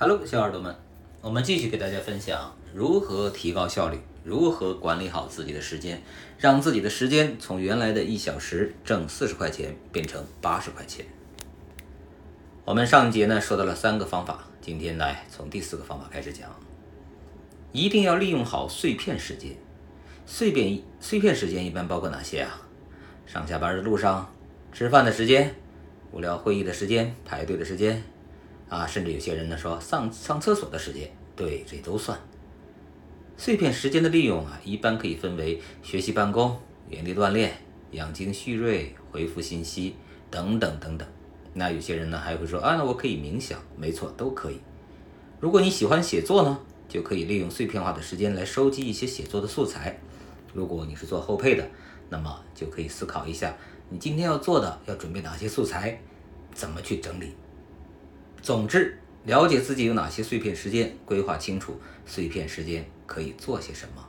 Hello，小耳朵们，我们继续给大家分享如何提高效率，如何管理好自己的时间，让自己的时间从原来的一小时挣四十块钱变成八十块钱。我们上一节呢说到了三个方法，今天来从第四个方法开始讲。一定要利用好碎片时间。碎片碎片时间一般包括哪些啊？上下班的路上、吃饭的时间、无聊会议的时间、排队的时间。啊，甚至有些人呢说上上厕所的时间，对，这都算。碎片时间的利用啊，一般可以分为学习、办公、原地锻炼、养精蓄锐、回复信息等等等等。那有些人呢还会说啊，那我可以冥想，没错，都可以。如果你喜欢写作呢，就可以利用碎片化的时间来收集一些写作的素材。如果你是做后配的，那么就可以思考一下，你今天要做的要准备哪些素材，怎么去整理。总之，了解自己有哪些碎片时间，规划清楚碎片时间可以做些什么，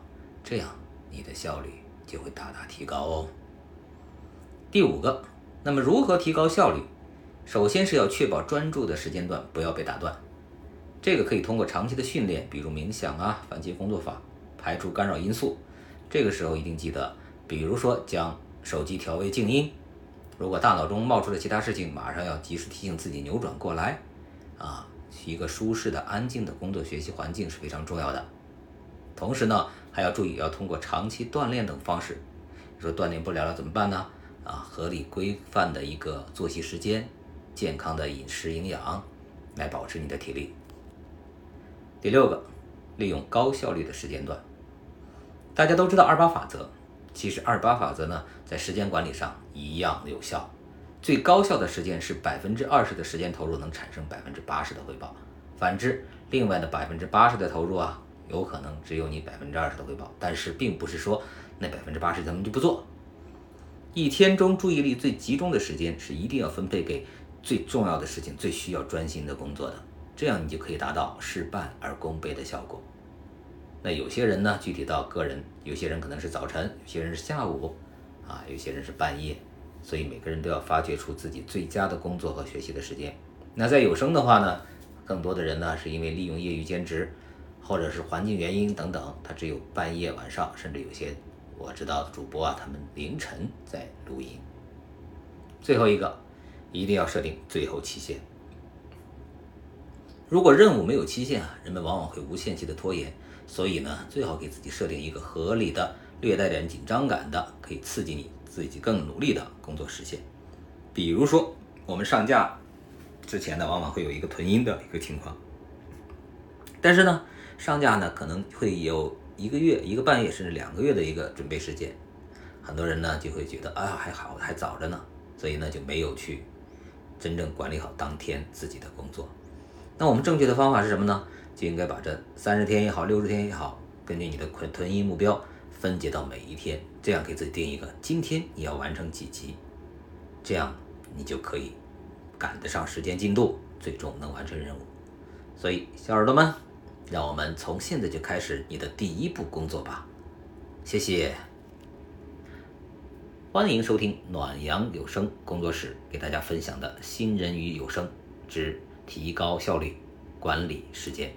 这样你的效率就会大大提高哦。第五个，那么如何提高效率？首先是要确保专注的时间段不要被打断，这个可以通过长期的训练，比如冥想啊、番茄工作法，排除干扰因素。这个时候一定记得，比如说将手机调为静音，如果大脑中冒出了其他事情，马上要及时提醒自己扭转过来。啊，一个舒适的、安静的工作学习环境是非常重要的。同时呢，还要注意要通过长期锻炼等方式。你说锻炼不了了怎么办呢？啊，合理规范的一个作息时间，健康的饮食营养，来保持你的体力。第六个，利用高效率的时间段。大家都知道二八法则，其实二八法则呢，在时间管理上一样有效。最高效的时间是百分之二十的时间投入能产生百分之八十的回报，反之，另外的百分之八十的投入啊，有可能只有你百分之二十的回报。但是，并不是说那百分之八十咱们就不做。一天中注意力最集中的时间是一定要分配给最重要的事情、最需要专心的工作的，这样你就可以达到事半而功倍的效果。那有些人呢，具体到个人，有些人可能是早晨，有些人是下午，啊，有些人是半夜。所以每个人都要发掘出自己最佳的工作和学习的时间。那在有声的话呢，更多的人呢是因为利用业余兼职，或者是环境原因等等，他只有半夜、晚上，甚至有些我知道的主播啊，他们凌晨在录音。最后一个，一定要设定最后期限。如果任务没有期限啊，人们往往会无限期的拖延。所以呢，最好给自己设定一个合理的、略带点紧张感的，可以刺激你。自己更努力的工作实现，比如说我们上架之前呢，往往会有一个囤音的一个情况，但是呢，上架呢可能会有一个月、一个半月甚至两个月的一个准备时间，很多人呢就会觉得啊还好还早着呢，所以呢就没有去真正管理好当天自己的工作。那我们正确的方法是什么呢？就应该把这三十天也好，六十天也好，根据你的囤囤音目标。分解到每一天，这样给自己定一个今天你要完成几集，这样你就可以赶得上时间进度，最终能完成任务。所以，小耳朵们，让我们从现在就开始你的第一步工作吧。谢谢，欢迎收听暖阳有声工作室给大家分享的新人与有声之提高效率管理时间。